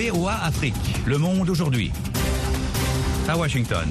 VOA Afrique, le monde aujourd'hui. À Washington.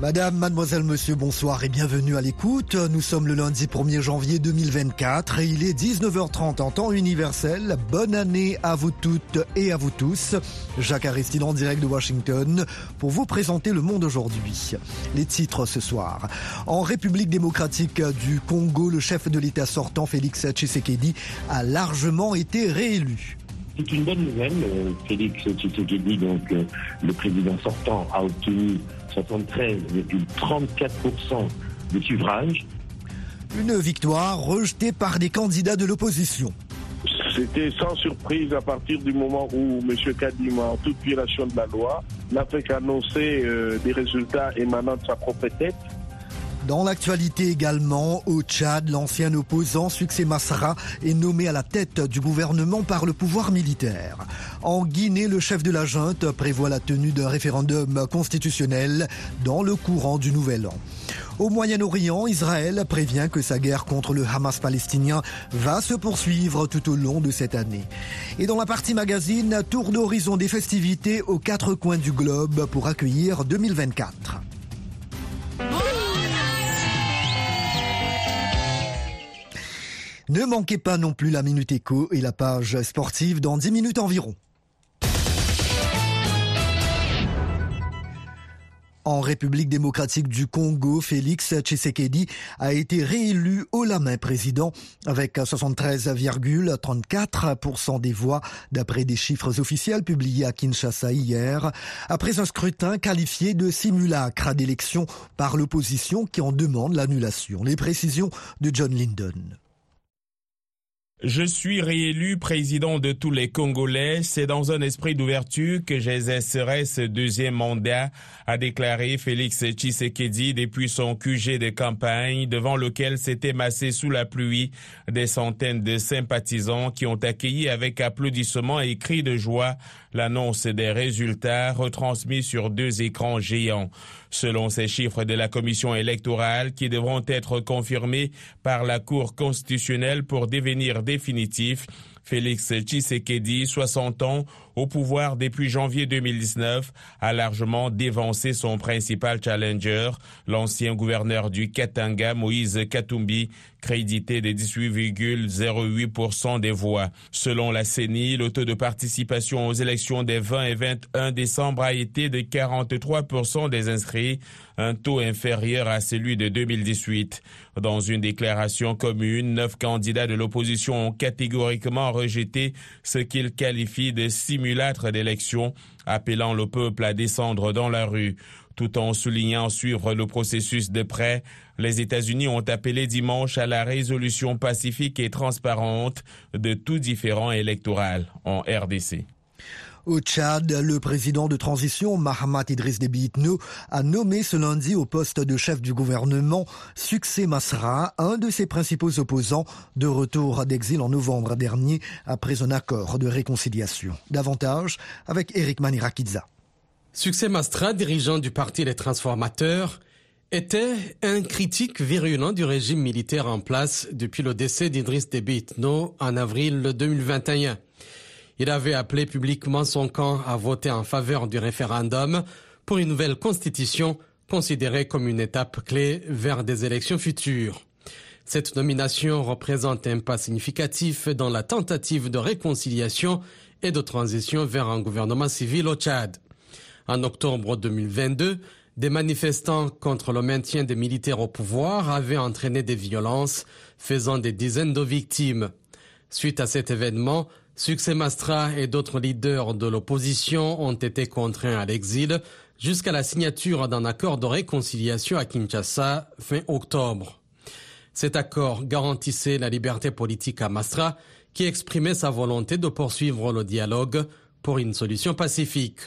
Madame, mademoiselle, monsieur, bonsoir et bienvenue à l'écoute. Nous sommes le lundi 1er janvier 2024 et il est 19h30 en temps universel. Bonne année à vous toutes et à vous tous. Jacques Aristide en direct de Washington pour vous présenter le monde aujourd'hui. Les titres ce soir. En République démocratique du Congo, le chef de l'État sortant, Félix Tshisekedi, a largement été réélu. C'est une bonne nouvelle. Euh, Félix Tshisekedi, donc euh, le président sortant, a obtenu 73,34% des suffrages. Une victoire rejetée par des candidats de l'opposition. C'était sans surprise à partir du moment où M. Kadima, en toute violation de la loi, n'a fait qu'annoncer euh, des résultats émanant de sa propre tête. Dans l'actualité également, au Tchad, l'ancien opposant Succès Massara est nommé à la tête du gouvernement par le pouvoir militaire. En Guinée, le chef de la junte prévoit la tenue d'un référendum constitutionnel dans le courant du Nouvel An. Au Moyen-Orient, Israël prévient que sa guerre contre le Hamas palestinien va se poursuivre tout au long de cette année. Et dans la partie magazine, tour d'horizon des festivités aux quatre coins du globe pour accueillir 2024. Ne manquez pas non plus la Minute Éco et la page sportive dans 10 minutes environ. En République démocratique du Congo, Félix Tshisekedi a été réélu au la main président avec 73,34% des voix d'après des chiffres officiels publiés à Kinshasa hier, après un scrutin qualifié de simulacre d'élection par l'opposition qui en demande l'annulation. Les précisions de John Lyndon. Je suis réélu président de tous les Congolais. C'est dans un esprit d'ouverture que j'exercerai ce deuxième mandat, a déclaré Félix Tshisekedi depuis son QG de campagne, devant lequel s'étaient massés sous la pluie des centaines de sympathisants qui ont accueilli avec applaudissements et cris de joie l'annonce des résultats retransmis sur deux écrans géants. Selon ces chiffres de la commission électorale qui devront être confirmés par la Cour constitutionnelle pour devenir définitifs, Félix Tshisekedi, 60 ans, au pouvoir depuis janvier 2019, a largement dévancé son principal challenger, l'ancien gouverneur du Katanga, Moïse Katumbi, crédité de 18,08% des voix. Selon la CENI, le taux de participation aux élections des 20 et 21 décembre a été de 43% des inscrits, un taux inférieur à celui de 2018. Dans une déclaration commune, neuf candidats de l'opposition ont catégoriquement rejeté ce qu'ils qualifient de simulacre d'élection, appelant le peuple à descendre dans la rue. Tout en soulignant suivre le processus de près, les États-Unis ont appelé dimanche à la résolution pacifique et transparente de tout différent électoral en RDC. Au Tchad, le président de transition, Mahamat Idriss Déby Itno, a nommé ce lundi au poste de chef du gouvernement Succès Masra, un de ses principaux opposants, de retour d'exil en novembre dernier après un accord de réconciliation. Davantage avec Eric Manirakidza. Succès Mastra, dirigeant du Parti des Transformateurs, était un critique virulent du régime militaire en place depuis le décès d'Idriss Déby Itno en avril 2021. Il avait appelé publiquement son camp à voter en faveur du référendum pour une nouvelle constitution considérée comme une étape clé vers des élections futures. Cette nomination représente un pas significatif dans la tentative de réconciliation et de transition vers un gouvernement civil au Tchad. En octobre 2022, des manifestants contre le maintien des militaires au pouvoir avaient entraîné des violences, faisant des dizaines de victimes. Suite à cet événement, Succès Mastra et d'autres leaders de l'opposition ont été contraints à l'exil jusqu'à la signature d'un accord de réconciliation à Kinshasa fin octobre. Cet accord garantissait la liberté politique à Mastra qui exprimait sa volonté de poursuivre le dialogue pour une solution pacifique.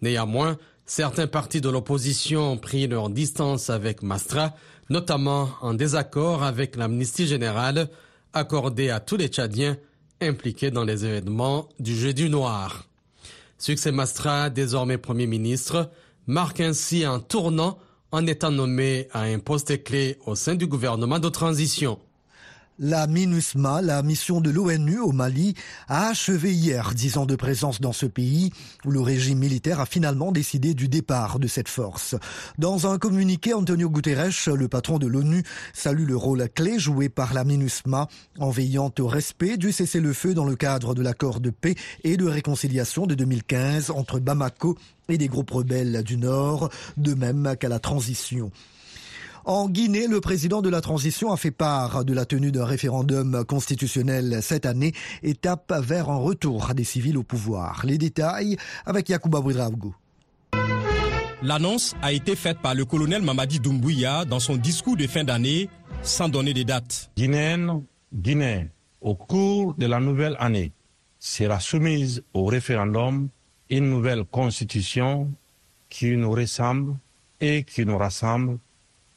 Néanmoins, certains partis de l'opposition ont pris leur distance avec Mastra, notamment en désaccord avec l'amnistie générale accordée à tous les Tchadiens impliqué dans les événements du Jeudi Noir. Succès Mastra, désormais Premier ministre, marque ainsi un tournant en étant nommé à un poste clé au sein du gouvernement de transition. La MINUSMA, la mission de l'ONU au Mali, a achevé hier dix ans de présence dans ce pays où le régime militaire a finalement décidé du départ de cette force. Dans un communiqué, Antonio Guterres, le patron de l'ONU, salue le rôle clé joué par la MINUSMA en veillant au respect du cessez-le-feu dans le cadre de l'accord de paix et de réconciliation de 2015 entre Bamako et des groupes rebelles du Nord, de même qu'à la transition. En Guinée, le président de la transition a fait part de la tenue d'un référendum constitutionnel cette année, étape vers un retour des civils au pouvoir. Les détails avec Yacouba Boudraogo. L'annonce a été faite par le colonel Mamadi Doumbouya dans son discours de fin d'année, sans donner de date. Guinéenne, Guinée, au cours de la nouvelle année, sera soumise au référendum une nouvelle constitution qui nous ressemble et qui nous rassemble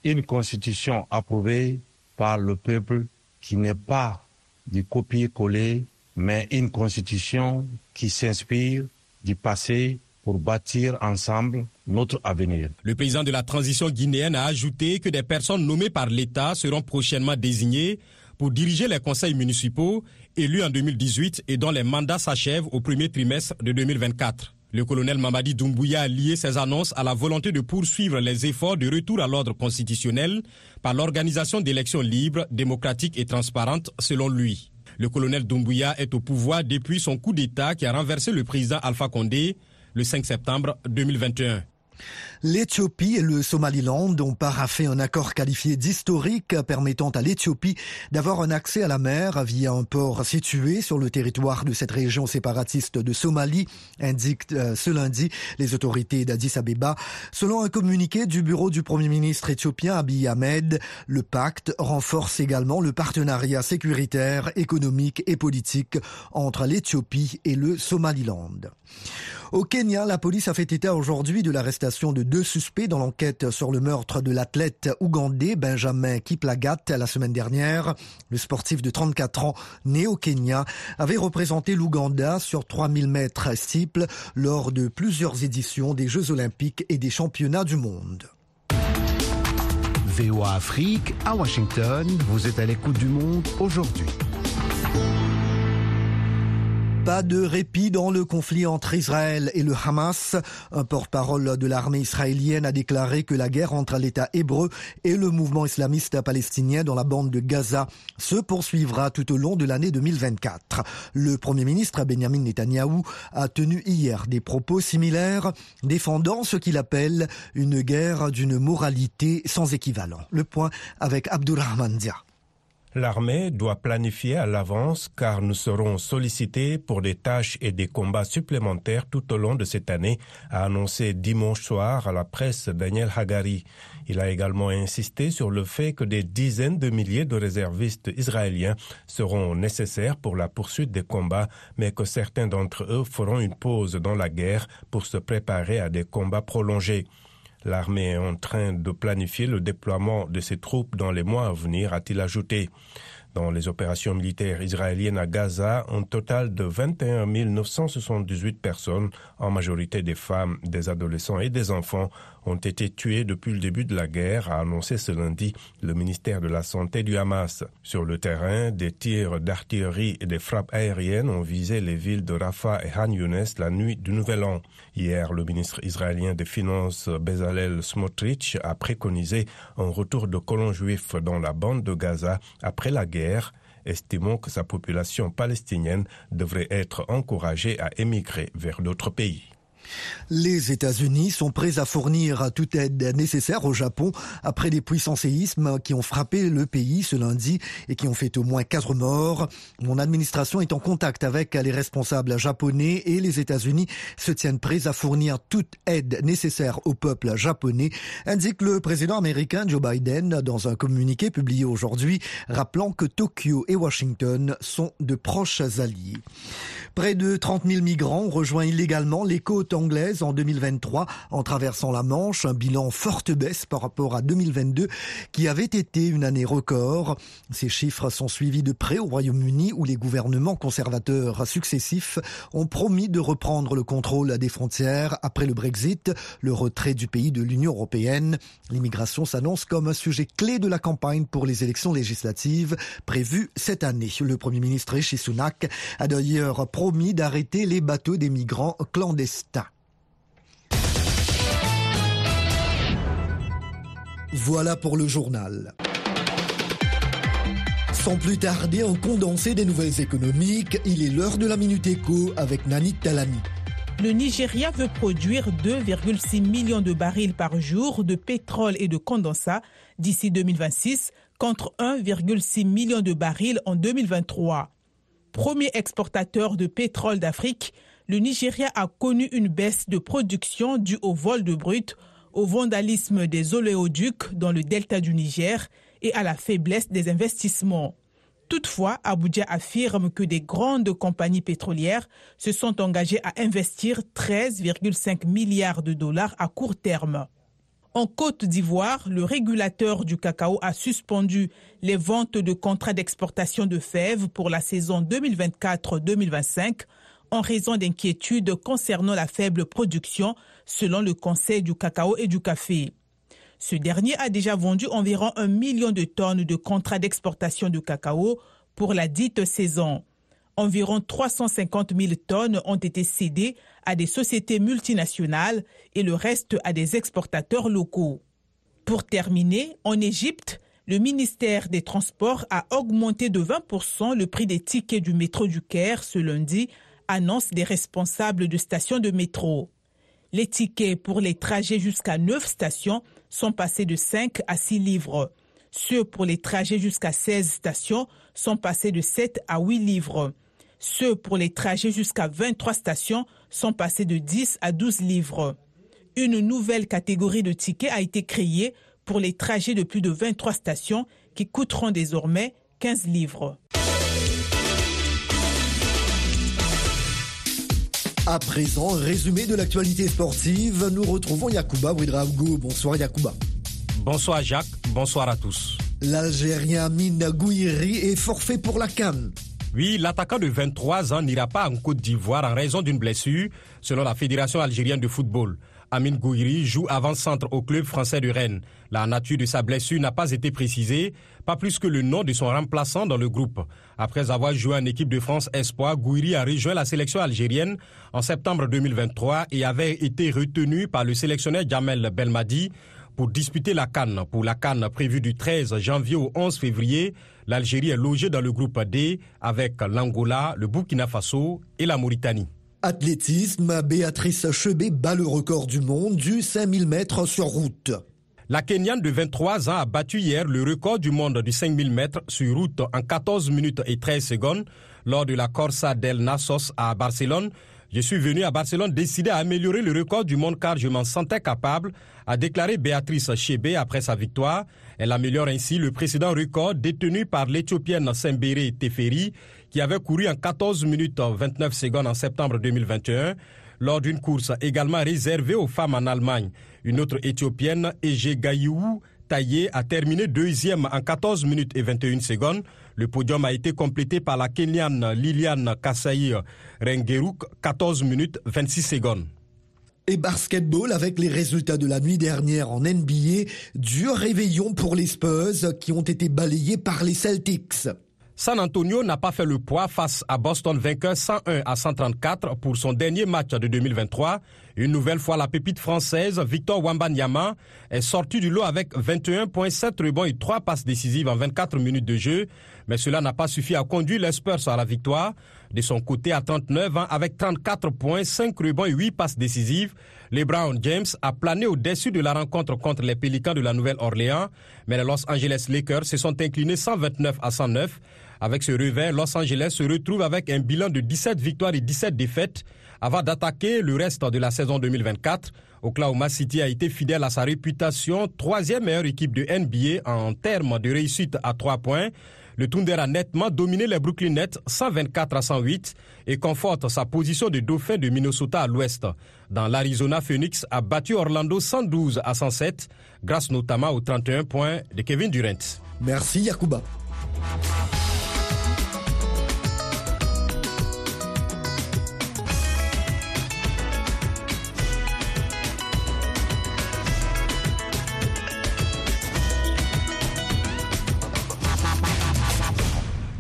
une constitution approuvée par le peuple qui n'est pas du copier-coller, mais une constitution qui s'inspire du passé pour bâtir ensemble notre avenir. Le président de la transition guinéenne a ajouté que des personnes nommées par l'État seront prochainement désignées pour diriger les conseils municipaux élus en 2018 et dont les mandats s'achèvent au premier trimestre de 2024. Le colonel Mamadi Doumbouya a lié ses annonces à la volonté de poursuivre les efforts de retour à l'ordre constitutionnel par l'organisation d'élections libres, démocratiques et transparentes, selon lui. Le colonel Doumbouya est au pouvoir depuis son coup d'État qui a renversé le président Alpha Condé le 5 septembre 2021. L'Éthiopie et le Somaliland ont paraffé un accord qualifié d'historique permettant à l'Éthiopie d'avoir un accès à la mer via un port situé sur le territoire de cette région séparatiste de Somalie, indiquent euh, ce lundi les autorités d'Addis Abeba. Selon un communiqué du bureau du Premier ministre éthiopien Abiy Ahmed, le pacte renforce également le partenariat sécuritaire, économique et politique entre l'Éthiopie et le Somaliland. Au Kenya, la police a fait état aujourd'hui de l'arrestation de deux suspects dans l'enquête sur le meurtre de l'athlète ougandais Benjamin Kiplagat la semaine dernière. Le sportif de 34 ans, né au Kenya, avait représenté l'Ouganda sur 3000 mètres steeple lors de plusieurs éditions des Jeux olympiques et des championnats du monde. VOA Afrique, à Washington, vous êtes à l'écoute du monde aujourd'hui. Pas de répit dans le conflit entre Israël et le Hamas. Un porte-parole de l'armée israélienne a déclaré que la guerre entre l'État hébreu et le mouvement islamiste palestinien dans la bande de Gaza se poursuivra tout au long de l'année 2024. Le premier ministre Benjamin Netanyahou a tenu hier des propos similaires défendant ce qu'il appelle une guerre d'une moralité sans équivalent. Le point avec Abdurrahman Dia. L'armée doit planifier à l'avance car nous serons sollicités pour des tâches et des combats supplémentaires tout au long de cette année, a annoncé dimanche soir à la presse Daniel Hagari. Il a également insisté sur le fait que des dizaines de milliers de réservistes israéliens seront nécessaires pour la poursuite des combats, mais que certains d'entre eux feront une pause dans la guerre pour se préparer à des combats prolongés. L'armée est en train de planifier le déploiement de ses troupes dans les mois à venir, a-t-il ajouté. Dans les opérations militaires israéliennes à Gaza, un total de 21 978 personnes, en majorité des femmes, des adolescents et des enfants, ont été tués depuis le début de la guerre, a annoncé ce lundi le ministère de la Santé du Hamas. Sur le terrain, des tirs d'artillerie et des frappes aériennes ont visé les villes de Rafah et Han Younes la nuit du Nouvel An. Hier, le ministre israélien des Finances Bezalel Smotrich a préconisé un retour de colons juifs dans la bande de Gaza après la guerre estimant que sa population palestinienne devrait être encouragée à émigrer vers d'autres pays. Les États-Unis sont prêts à fournir toute aide nécessaire au Japon après des puissants séismes qui ont frappé le pays ce lundi et qui ont fait au moins quatre morts. Mon administration est en contact avec les responsables japonais et les États-Unis se tiennent prêts à fournir toute aide nécessaire au peuple japonais, indique le président américain Joe Biden dans un communiqué publié aujourd'hui, rappelant que Tokyo et Washington sont de proches alliés. Près de 30 000 migrants ont rejoint illégalement les côtes anglaise en 2023 en traversant la Manche, un bilan forte baisse par rapport à 2022 qui avait été une année record. Ces chiffres sont suivis de près au Royaume-Uni où les gouvernements conservateurs successifs ont promis de reprendre le contrôle des frontières après le Brexit, le retrait du pays de l'Union européenne. L'immigration s'annonce comme un sujet clé de la campagne pour les élections législatives prévues cette année. Le Premier ministre Rishi Sunak a d'ailleurs promis d'arrêter les bateaux des migrants clandestins. Voilà pour le journal. Sans plus tarder, en condensé des nouvelles économiques, il est l'heure de la Minute Éco avec Nanit Talani. Le Nigeria veut produire 2,6 millions de barils par jour de pétrole et de condensat d'ici 2026 contre 1,6 million de barils en 2023. Premier exportateur de pétrole d'Afrique, le Nigeria a connu une baisse de production due au vol de brut, au vandalisme des oléoducs dans le delta du Niger et à la faiblesse des investissements. Toutefois, Abuja affirme que des grandes compagnies pétrolières se sont engagées à investir 13,5 milliards de dollars à court terme. En Côte d'Ivoire, le régulateur du cacao a suspendu les ventes de contrats d'exportation de fèves pour la saison 2024-2025 en raison d'inquiétudes concernant la faible production selon le Conseil du cacao et du café. Ce dernier a déjà vendu environ un million de tonnes de contrats d'exportation de cacao pour la dite saison. Environ 350 000 tonnes ont été cédées à des sociétés multinationales et le reste à des exportateurs locaux. Pour terminer, en Égypte, le ministère des Transports a augmenté de 20% le prix des tickets du métro du Caire ce lundi, annonce des responsables de stations de métro. Les tickets pour les trajets jusqu'à 9 stations sont passés de 5 à 6 livres. Ceux pour les trajets jusqu'à 16 stations sont passés de 7 à 8 livres. Ceux pour les trajets jusqu'à 23 stations sont passés de 10 à 12 livres. Une nouvelle catégorie de tickets a été créée pour les trajets de plus de 23 stations qui coûteront désormais 15 livres. À présent, résumé de l'actualité sportive, nous retrouvons Yacouba Ouidraogo. Bonsoir Yacouba. Bonsoir Jacques, bonsoir à tous. L'Algérien Mine Gouiri est forfait pour la Cannes. Oui, l'attaquant de 23 ans n'ira pas en Côte d'Ivoire en raison d'une blessure, selon la Fédération algérienne de football. Amin Gouiri joue avant-centre au club français de Rennes. La nature de sa blessure n'a pas été précisée, pas plus que le nom de son remplaçant dans le groupe. Après avoir joué en équipe de France Espoir, Gouiri a rejoint la sélection algérienne en septembre 2023 et avait été retenu par le sélectionneur Jamel Belmadi pour disputer la Cannes. Pour la Cannes prévue du 13 janvier au 11 février, l'Algérie est logée dans le groupe D avec l'Angola, le Burkina Faso et la Mauritanie. Athlétisme, Béatrice Chebet bat le record du monde du 5000 mètres sur route. La Kenyane de 23 ans a battu hier le record du monde du 5000 mètres sur route en 14 minutes et 13 secondes lors de la Corsa del Nasos à Barcelone. Je suis venu à Barcelone décider à améliorer le record du monde car je m'en sentais capable, a déclaré Béatrice Chebet après sa victoire. Elle améliore ainsi le précédent record détenu par l'Éthiopienne Sembere Teferi qui avait couru en 14 minutes 29 secondes en septembre 2021 lors d'une course également réservée aux femmes en Allemagne. Une autre Éthiopienne, Ege Gayou Taillé, a terminé deuxième en 14 minutes et 21 secondes. Le podium a été complété par la Kenyane Liliane Kasai Rengeruk, 14 minutes 26 secondes. Et basketball avec les résultats de la nuit dernière en NBA, dur réveillon pour les Spurs qui ont été balayés par les Celtics. San Antonio n'a pas fait le poids face à Boston vainqueur 101 à 134 pour son dernier match de 2023. Une nouvelle fois, la pépite française Victor Wambanyama est sorti du lot avec 21,7 rebonds et 3 passes décisives en 24 minutes de jeu. Mais cela n'a pas suffi à conduire les Spurs à la victoire. De son côté, à 39 ans, avec 34 points, 5 rebonds et 8 passes décisives, LeBron James a plané au-dessus de la rencontre contre les Pélicans de la Nouvelle-Orléans. Mais les Los Angeles Lakers se sont inclinés 129 à 109. Avec ce revers, Los Angeles se retrouve avec un bilan de 17 victoires et 17 défaites avant d'attaquer le reste de la saison 2024. Oklahoma City a été fidèle à sa réputation, troisième meilleure équipe de NBA en termes de réussite à trois points. Le Thunder a nettement dominé les Brooklyn Nets 124 à 108 et conforte sa position de dauphin de Minnesota à l'ouest. Dans l'Arizona, Phoenix a battu Orlando 112 à 107 grâce notamment aux 31 points de Kevin Durant. Merci Yakuba.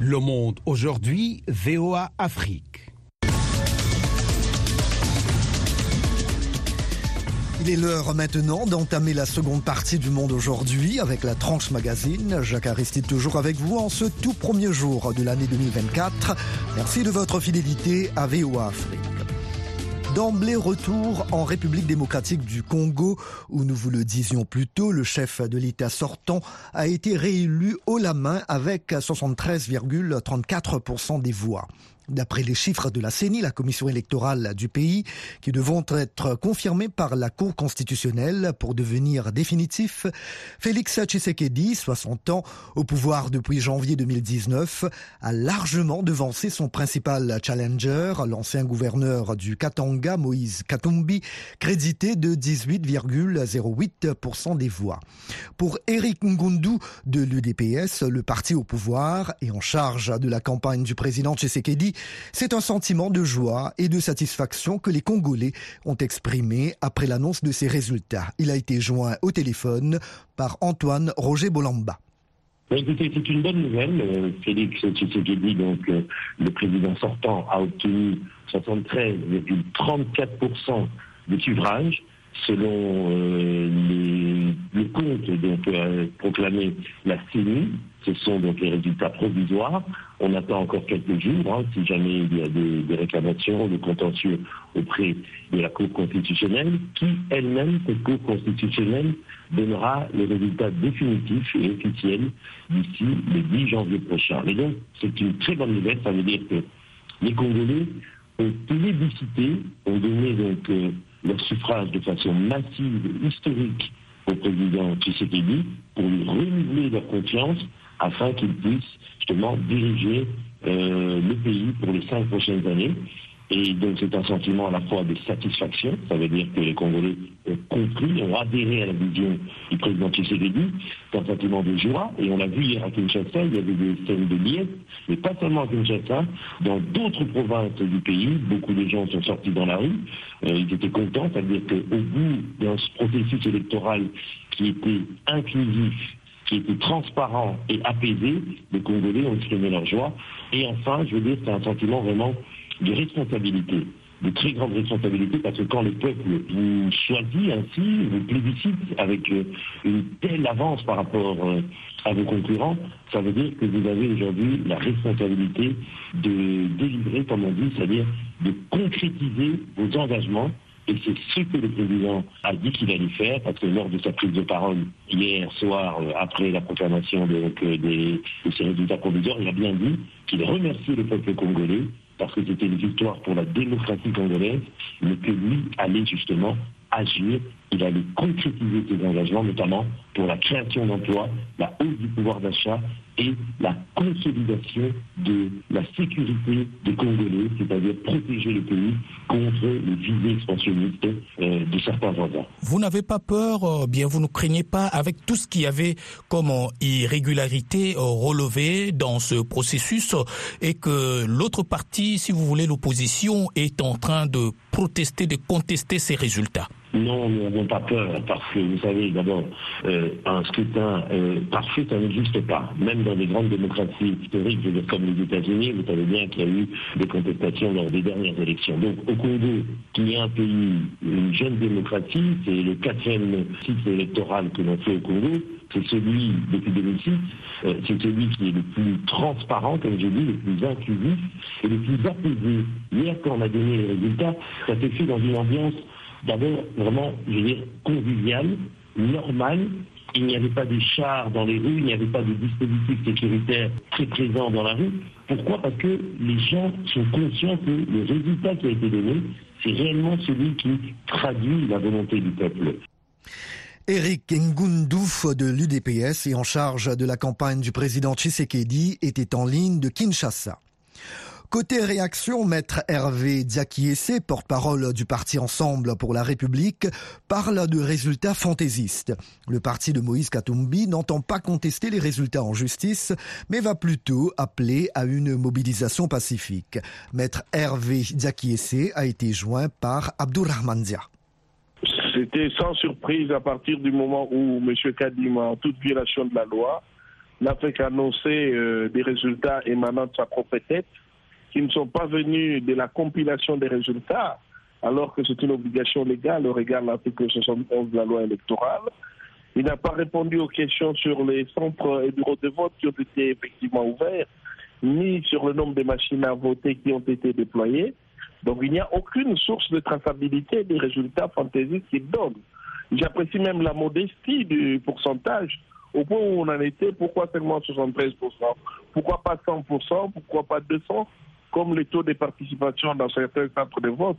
Le Monde aujourd'hui, VOA Afrique. Il est l'heure maintenant d'entamer la seconde partie du Monde aujourd'hui avec la tranche magazine. Jacques Aristide toujours avec vous en ce tout premier jour de l'année 2024. Merci de votre fidélité à VOA Afrique. D'emblée retour en République démocratique du Congo, où nous vous le disions plus tôt, le chef de l'État sortant a été réélu haut la main avec 73,34% des voix. D'après les chiffres de la CENI, la commission électorale du pays, qui devront être confirmés par la Cour constitutionnelle pour devenir définitifs, Félix Tshisekedi, 60 ans, au pouvoir depuis janvier 2019, a largement devancé son principal challenger, l'ancien gouverneur du Katanga, Moïse Katumbi, crédité de 18,08% des voix. Pour Eric Ngundu de l'UDPS, le parti au pouvoir et en charge de la campagne du président Tshisekedi, c'est un sentiment de joie et de satisfaction que les Congolais ont exprimé après l'annonce de ces résultats. Il a été joint au téléphone par Antoine Roger Bolamba. Écoutez, c'est une bonne nouvelle. Euh, Félix Tshisekedi, donc euh, le président sortant, a obtenu 73,34% des suffrages selon euh, le compte donc euh, proclamé la CENI. Ce sont donc les résultats provisoires. On attend encore quelques jours, hein, si jamais il y a des, des, réclamations, des contentieux auprès de la Cour constitutionnelle, qui elle-même, cette Cour constitutionnelle, donnera les résultats définitifs et officiels d'ici le 10 janvier prochain. Et donc, c'est une très bonne nouvelle. Ça veut dire que les Congolais ont plébiscité, ont donné donc euh, leur suffrage de façon massive, historique au président Tshisekedi pour lui renouveler leur confiance afin qu'il puisse justement diriger euh, le pays pour les cinq prochaines années. Et donc c'est un sentiment à la fois de satisfaction, ça veut dire que les Congolais ont compris, ont adhéré à la vision du président Tshisekedi, c'est un sentiment de joie, et on l'a vu hier à Kinshasa, il y avait des scènes de liesse, mais pas seulement à Kinshasa, dans d'autres provinces du pays, beaucoup de gens sont sortis dans la rue, euh, ils étaient contents, c'est-à-dire qu'au bout d'un processus électoral qui était inclusif, qui était transparent et apaisé, les Congolais ont exprimé leur joie. Et enfin, je veux dire, c'est un sentiment vraiment de responsabilité, de très grande responsabilité, parce que quand le peuple vous choisit ainsi, vous plébiscite avec euh, une telle avance par rapport euh, à vos concurrents, ça veut dire que vous avez aujourd'hui la responsabilité de délivrer, comme on dit, c'est-à-dire de concrétiser vos engagements. Et c'est ce que le président a dit qu'il allait faire, parce que lors de sa prise de parole hier soir, euh, après la proclamation de ces résultats provisoires, il a bien dit qu'il remerciait le peuple congolais, parce que c'était une victoire pour la démocratie congolaise, mais que lui allait justement agir, il allait concrétiser ses engagements, notamment pour la création d'emplois, la hausse du pouvoir d'achat et la consolidation de la sécurité des Congolais, c'est-à-dire protéger le pays contre les visées expansionnistes euh, de certains voisins. Vous n'avez pas peur, euh, bien vous ne craignez pas, avec tout ce qu'il y avait comme euh, irrégularité relevée dans ce processus, et que l'autre partie, si vous voulez, l'opposition, est en train de protester, de contester ces résultats? Non, nous n'avons pas peur, parce que vous savez, d'abord, euh, un scrutin euh, parfait, ça n'existe pas. Même dans des grandes démocraties historiques, comme les États-Unis, vous savez bien qu'il y a eu des contestations lors des dernières élections. Donc, au Congo, qui est un pays, une jeune démocratie, c'est le quatrième site électoral que l'on fait au Congo, c'est celui, depuis 2006, euh, c'est celui qui est le plus transparent, comme j'ai dit, le plus inclusif et le plus apaisé. Hier, quand on a donné les résultats, ça s'est fait dans une ambiance d'abord vraiment, je veux dire, convivial, normal. Il n'y avait pas de chars dans les rues, il n'y avait pas de dispositifs sécuritaires très présents dans la rue. Pourquoi? Parce que les gens sont conscients que le résultat qui a été donné, c'est réellement celui qui traduit la volonté du peuple. Eric Ngundouf de l'UDPS et en charge de la campagne du président Tshisekedi était en ligne de Kinshasa. Côté réaction, maître Hervé Diakiese, porte-parole du parti Ensemble pour la République, parle de résultats fantaisistes. Le parti de Moïse Katumbi n'entend pas contester les résultats en justice, mais va plutôt appeler à une mobilisation pacifique. Maître Hervé Diakiese a été joint par Abdurrahman Dia. C'était sans surprise à partir du moment où M. Kadima, en toute violation de la loi, n'a fait qu'annoncer euh, des résultats émanant de sa propre tête, qui ne sont pas venus de la compilation des résultats, alors que c'est une obligation légale au regard de l'article 71 de la loi électorale. Il n'a pas répondu aux questions sur les centres et bureaux de vote qui ont été effectivement ouverts, ni sur le nombre de machines à voter qui ont été déployées. Donc il n'y a aucune source de traçabilité des résultats fantaisistes qu'il donne. J'apprécie même la modestie du pourcentage. Au point où on en était, pourquoi seulement 73% Pourquoi pas 100% Pourquoi pas 200% Comme les taux de participation dans certains centres de vote.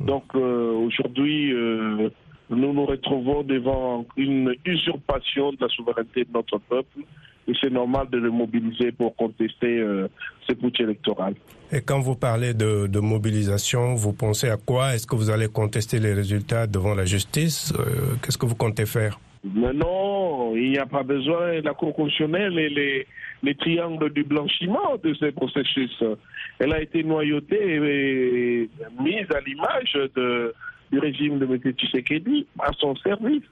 Donc euh, aujourd'hui, euh, nous nous retrouvons devant une usurpation de la souveraineté de notre peuple et c'est normal de le mobiliser pour contester euh, ce putsch électoral. Et quand vous parlez de, de mobilisation, vous pensez à quoi? Est-ce que vous allez contester les résultats devant la justice? Euh, Qu'est-ce que vous comptez faire? Mais non, il n'y a pas besoin. La Cour constitutionnelle et les, les triangles du blanchiment de ces processus, elle a été noyautée et mise à l'image du régime de M. Tshisekedi à son service.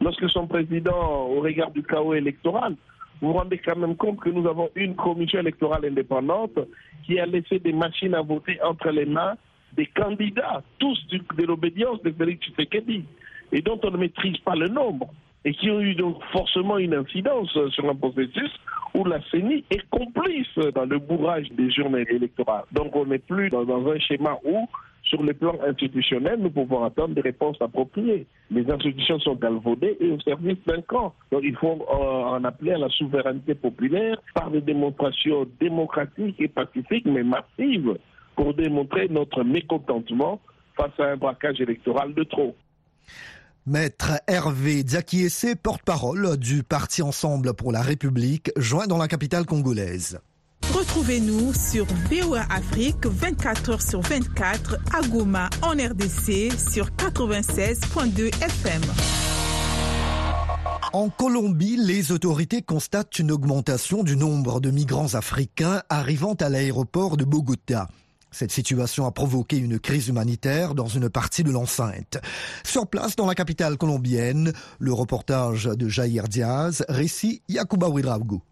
Lorsque son président, au regard du chaos électoral, vous vous rendez quand même compte que nous avons une commission électorale indépendante qui a laissé des machines à voter entre les mains des candidats, tous de l'obédience de Félix Tshisekedi, et dont on ne maîtrise pas le nombre, et qui ont eu donc forcément une incidence sur un processus où la CENI est complice dans le bourrage des journées électorales. Donc on n'est plus dans, un schéma où sur le plan institutionnel, nous pouvons attendre des réponses appropriées. Les institutions sont galvaudées et au service d'un camp. Donc il faut euh, en appeler à la souveraineté populaire par des démonstrations démocratiques et pacifiques, mais massives, pour démontrer notre mécontentement face à un braquage électoral de trop. Maître Hervé Diakiese, porte-parole du Parti Ensemble pour la République, joint dans la capitale congolaise. Retrouvez-nous sur VOA Afrique 24 heures sur 24 à Goma en RDC sur 96.2 FM. En Colombie, les autorités constatent une augmentation du nombre de migrants africains arrivant à l'aéroport de Bogota. Cette situation a provoqué une crise humanitaire dans une partie de l'enceinte. Sur place, dans la capitale colombienne, le reportage de Jair Diaz, récit Yakuba Ouedraogo.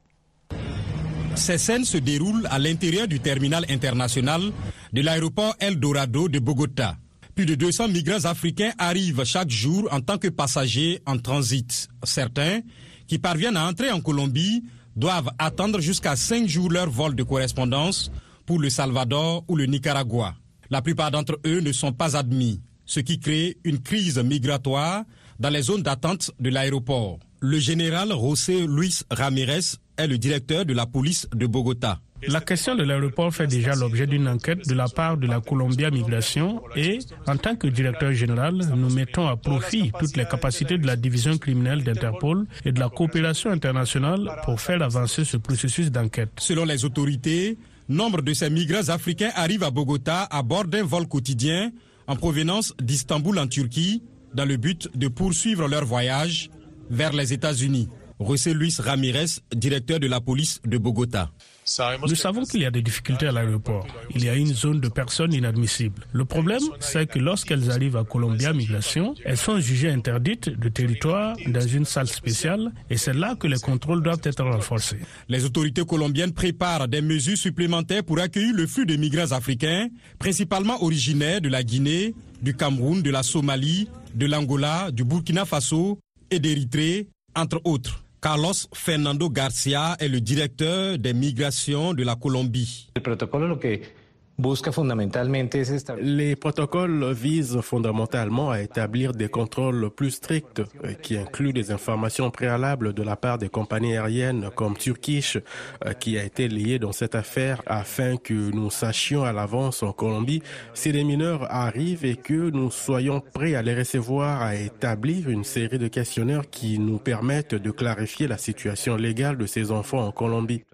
Ces scènes se déroulent à l'intérieur du terminal international de l'aéroport El Dorado de Bogota. Plus de 200 migrants africains arrivent chaque jour en tant que passagers en transit. Certains, qui parviennent à entrer en Colombie, doivent attendre jusqu'à 5 jours leur vol de correspondance pour le Salvador ou le Nicaragua. La plupart d'entre eux ne sont pas admis, ce qui crée une crise migratoire dans les zones d'attente de l'aéroport. Le général José Luis Ramirez est le directeur de la police de Bogota. La question de l'aéroport fait déjà l'objet d'une enquête de la part de la Colombia Migration et, en tant que directeur général, nous mettons à profit toutes les capacités de la division criminelle d'Interpol et de la coopération internationale pour faire avancer ce processus d'enquête. Selon les autorités, nombre de ces migrants africains arrivent à Bogota à bord d'un vol quotidien en provenance d'Istanbul en Turquie dans le but de poursuivre leur voyage vers les États-Unis. José Luis Ramirez, directeur de la police de Bogota. Nous savons qu'il y a des difficultés à l'aéroport. Il y a une zone de personnes inadmissibles. Le problème, c'est que lorsqu'elles arrivent à Colombia Migration, elles sont jugées interdites de territoire dans une salle spéciale et c'est là que les contrôles doivent être renforcés. Les autorités colombiennes préparent des mesures supplémentaires pour accueillir le flux de migrants africains, principalement originaires de la Guinée, du Cameroun, de la Somalie, de l'Angola, du Burkina Faso et d'Érythrée, entre autres. Carlos Fernando Garcia est le directeur des migrations de la Colombie. Les protocoles visent fondamentalement à établir des contrôles plus stricts euh, qui incluent des informations préalables de la part des compagnies aériennes comme Turkish euh, qui a été lié dans cette affaire afin que nous sachions à l'avance en Colombie si les mineurs arrivent et que nous soyons prêts à les recevoir, à établir une série de questionnaires qui nous permettent de clarifier la situation légale de ces enfants en Colombie.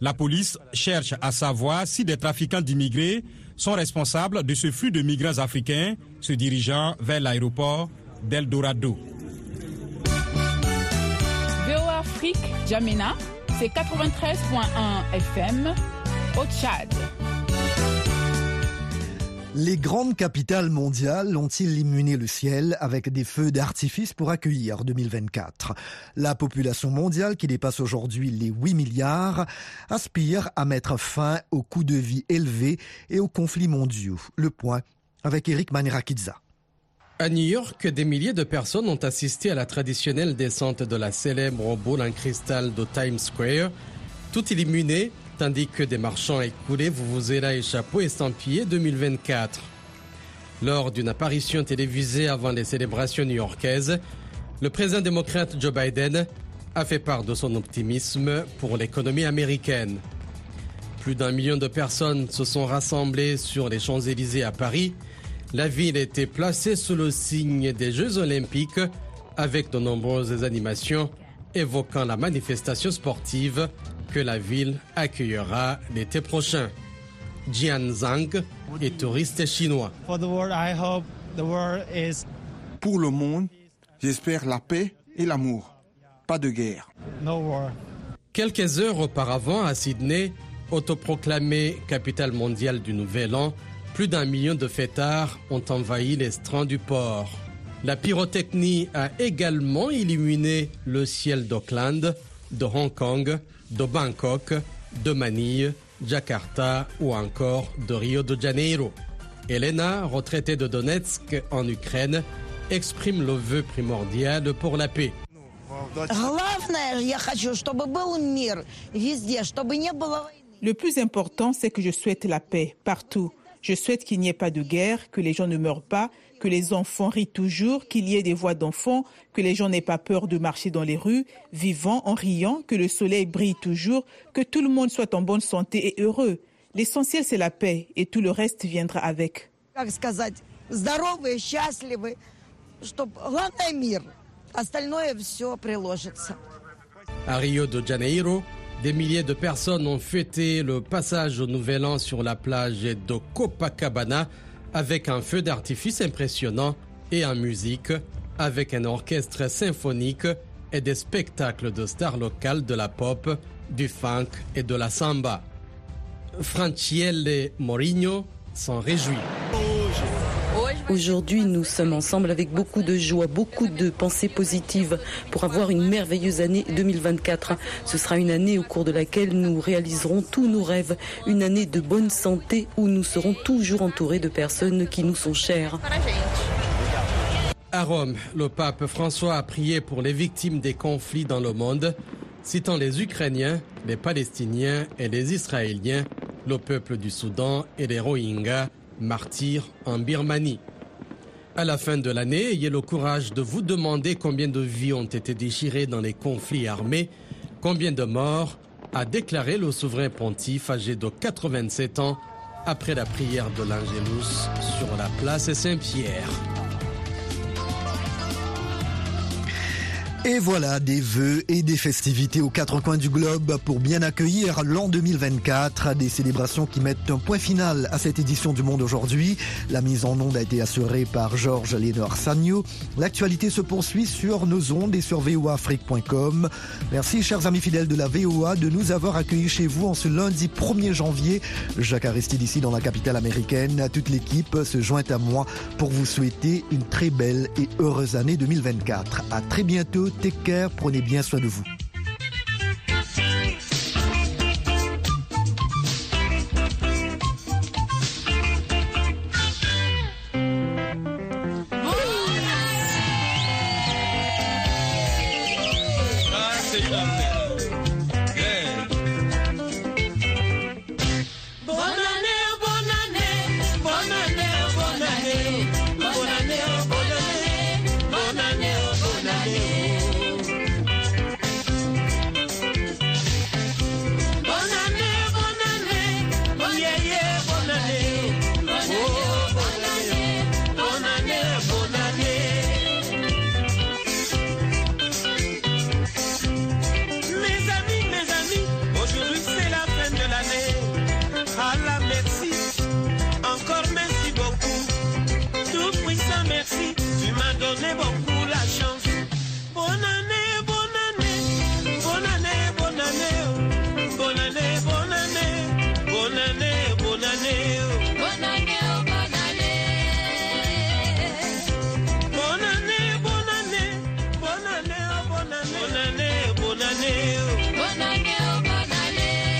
La police cherche à savoir si des trafiquants d'immigrés sont responsables de ce flux de migrants africains se dirigeant vers l'aéroport d'Eldorado. VOA Afrique, Jamina, c'est 93.1 FM au Tchad. Les grandes capitales mondiales ont-ils illuminé le ciel avec des feux d'artifice pour accueillir 2024 La population mondiale, qui dépasse aujourd'hui les 8 milliards, aspire à mettre fin aux coûts de vie élevés et aux conflits mondiaux. Le point avec Eric Manirakidza. À New York, des milliers de personnes ont assisté à la traditionnelle descente de la célèbre boule en cristal de Times Square, tout illuminé tandis que des marchands écoulés Vuvuzela et chapeaux estampillés 2024. Lors d'une apparition télévisée avant les célébrations new-yorkaises, le président démocrate Joe Biden a fait part de son optimisme pour l'économie américaine. Plus d'un million de personnes se sont rassemblées sur les Champs-Élysées à Paris. La ville était placée sous le signe des Jeux olympiques avec de nombreuses animations évoquant la manifestation sportive que la ville accueillera l'été prochain. Jian Zhang est touriste chinois. Pour le monde, j'espère la paix et l'amour, pas de guerre. Quelques heures auparavant, à Sydney, autoproclamée capitale mondiale du Nouvel An, plus d'un million de fêtards ont envahi les strands du port. La pyrotechnie a également illuminé le ciel d'Auckland, de Hong Kong, de Bangkok, de Manille, Jakarta ou encore de Rio de Janeiro. Elena, retraitée de Donetsk en Ukraine, exprime le vœu primordial pour la paix. Le plus important, c'est que je souhaite la paix partout. Je souhaite qu'il n'y ait pas de guerre, que les gens ne meurent pas, que les enfants rient toujours, qu'il y ait des voix d'enfants, que les gens n'aient pas peur de marcher dans les rues, vivant en riant, que le soleil brille toujours, que tout le monde soit en bonne santé et heureux. L'essentiel, c'est la paix et tout le reste viendra avec. À Rio de Janeiro, des milliers de personnes ont fêté le passage au Nouvel An sur la plage de Copacabana avec un feu d'artifice impressionnant et en musique avec un orchestre symphonique et des spectacles de stars locales de la pop, du funk et de la samba. Francielle Mourinho s'en réjouit. Aujourd'hui, nous sommes ensemble avec beaucoup de joie, beaucoup de pensées positives pour avoir une merveilleuse année 2024. Ce sera une année au cours de laquelle nous réaliserons tous nos rêves, une année de bonne santé où nous serons toujours entourés de personnes qui nous sont chères. À Rome, le pape François a prié pour les victimes des conflits dans le monde, citant les Ukrainiens, les Palestiniens et les Israéliens, le peuple du Soudan et les Rohingyas, martyrs en Birmanie. À la fin de l'année, ayez le courage de vous demander combien de vies ont été déchirées dans les conflits armés, combien de morts, a déclaré le souverain pontife âgé de 87 ans après la prière de l'Angélus sur la place Saint-Pierre. Et voilà des vœux et des festivités aux quatre coins du globe pour bien accueillir l'an 2024. Des célébrations qui mettent un point final à cette édition du Monde aujourd'hui. La mise en onde a été assurée par Georges Lénor Sagno. L'actualité se poursuit sur nos ondes et sur voaafrique.com. Merci chers amis fidèles de la VOA de nous avoir accueillis chez vous en ce lundi 1er janvier. Jacques Aristide ici dans la capitale américaine. Toute l'équipe se joint à moi pour vous souhaiter une très belle et heureuse année 2024. À très bientôt. Care, prenez bien soin de vous.